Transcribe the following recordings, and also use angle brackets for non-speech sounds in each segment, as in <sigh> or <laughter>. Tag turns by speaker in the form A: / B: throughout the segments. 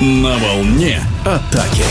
A: На волне атаки.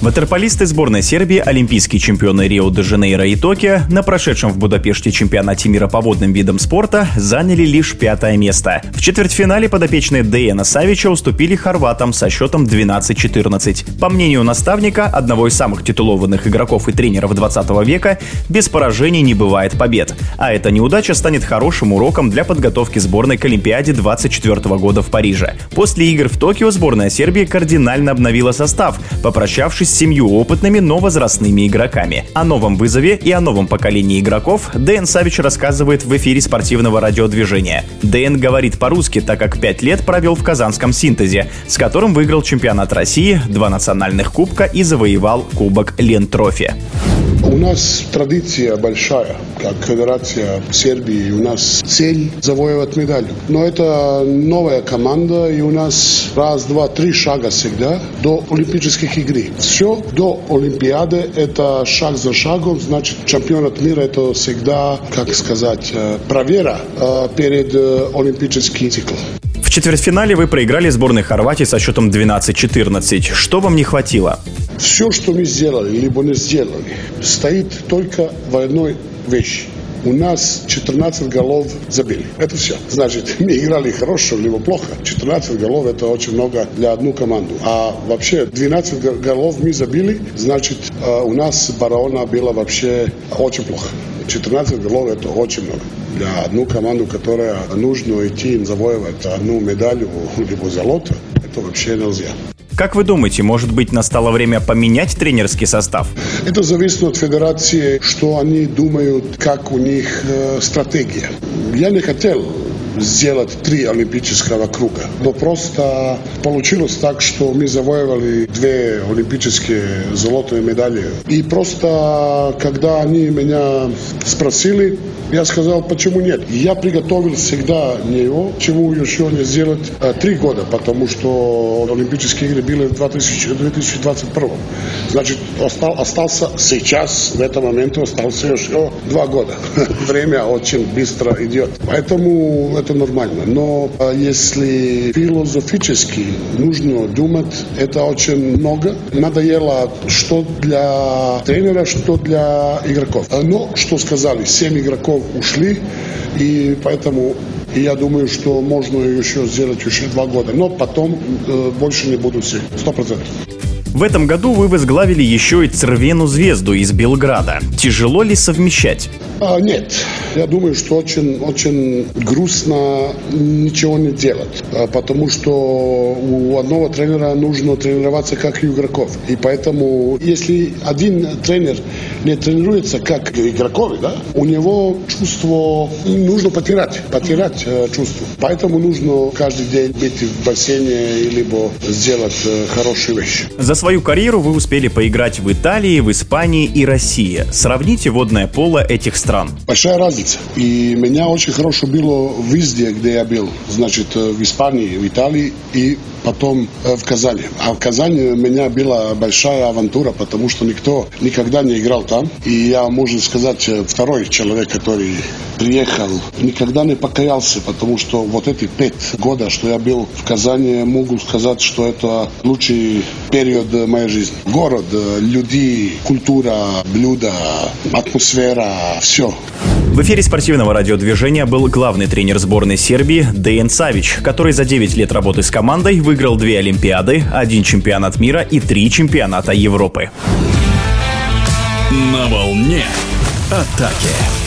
B: Ватерполисты сборной Сербии, олимпийские чемпионы Рио-де-Жанейро и Токио на прошедшем в Будапеште чемпионате мира по водным видам спорта заняли лишь пятое место. В четвертьфинале подопечные Дэйна Савича уступили хорватам со счетом 12-14. По мнению наставника, одного из самых титулованных игроков и тренеров 20 века, без поражений не бывает побед. А эта неудача станет хорошим уроком для подготовки сборной к Олимпиаде 24 года в Париже. После игр в Токио сборная Сербии кардинально обновила состав, попрощавшись с семью опытными, но возрастными игроками. О новом вызове и о новом поколении игроков Дэн Савич рассказывает в эфире спортивного радиодвижения. Дэн говорит по-русски, так как пять лет провел в казанском синтезе, с которым выиграл чемпионат России, два национальных кубка и завоевал кубок Лентрофи.
C: У нас традиция большая, как Федерация Сербии. У нас цель завоевать медаль. Но это новая команда, и у нас раз, два, три шага всегда до Олимпийских игр. Все до Олимпиады это шаг за шагом. Значит, чемпионат мира это всегда, как сказать, э, проверка э, перед э, Олимпийским циклом.
B: В четвертьфинале вы проиграли сборной Хорватии со счетом 12-14. Что вам не хватило?
C: Все, что мы сделали, либо не сделали, стоит только в одной вещи. У нас 14 голов забили. Это все. Значит, <laughs> мы играли хорошо, либо плохо. 14 голов это очень много для одну команду. А вообще 12 голов мы забили, значит, э, у нас барона было вообще очень плохо. 14 голов это очень много. Для одну команду, которая нужно идти завоевать одну медаль, <laughs> либо золото, это вообще нельзя.
B: Как вы думаете, может быть, настало время поменять тренерский состав?
C: Это зависит от федерации, что они думают, как у них э, стратегия. Я не хотел сделать три олимпийского круга. Но просто получилось так, что мы завоевали две олимпийские золотые медали. И просто, когда они меня спросили, я сказал, почему нет. Я приготовил всегда него, чему еще не сделать э, три года, потому что Олимпийские игры были в 2021. Значит, остал, остался сейчас, в этом моменте остался еще два года. <laughs> Время очень быстро идет. Поэтому это нормально. Но э, если философически нужно думать, это очень много. Надоело что для тренера, что для игроков. Э, но, что сказали, семь игроков ушли, и поэтому я думаю, что можно еще сделать еще два года. Но потом э, больше не буду все, сто процентов.
B: В этом году вы возглавили еще и Цервену звезду из Белграда. Тяжело ли совмещать?
C: А, нет, я думаю, что очень, очень грустно ничего не делать, а, потому что у одного тренера нужно тренироваться как и у игроков. И поэтому, если один тренер не тренируется как игроков, да, у него чувство нужно потерять, потерять э, чувство. Поэтому нужно каждый день быть в бассейне либо сделать э, хорошие вещи.
B: За свою карьеру вы успели поиграть в Италии, в Испании и России. Сравните водное поло этих стран.
C: Большая разница. И меня очень хорошо было везде, где я был. Значит, э, в Испании, в Италии и потом э, в Казани. А в Казани у меня была большая авантура, потому что никто никогда не играл там. И я, можно сказать, э, второй человек, который приехал, никогда не покаялся, потому что вот эти пять года, что я был в Казани, могу сказать, что это лучший период моей жизни. Город, люди, культура, блюда, атмосфера, все.
B: В эфире спортивного радиодвижения был главный тренер сборной Сербии Дейн Савич, который за 9 лет работы с командой выиграл две Олимпиады, один чемпионат мира и три чемпионата Европы.
A: На волне атаки.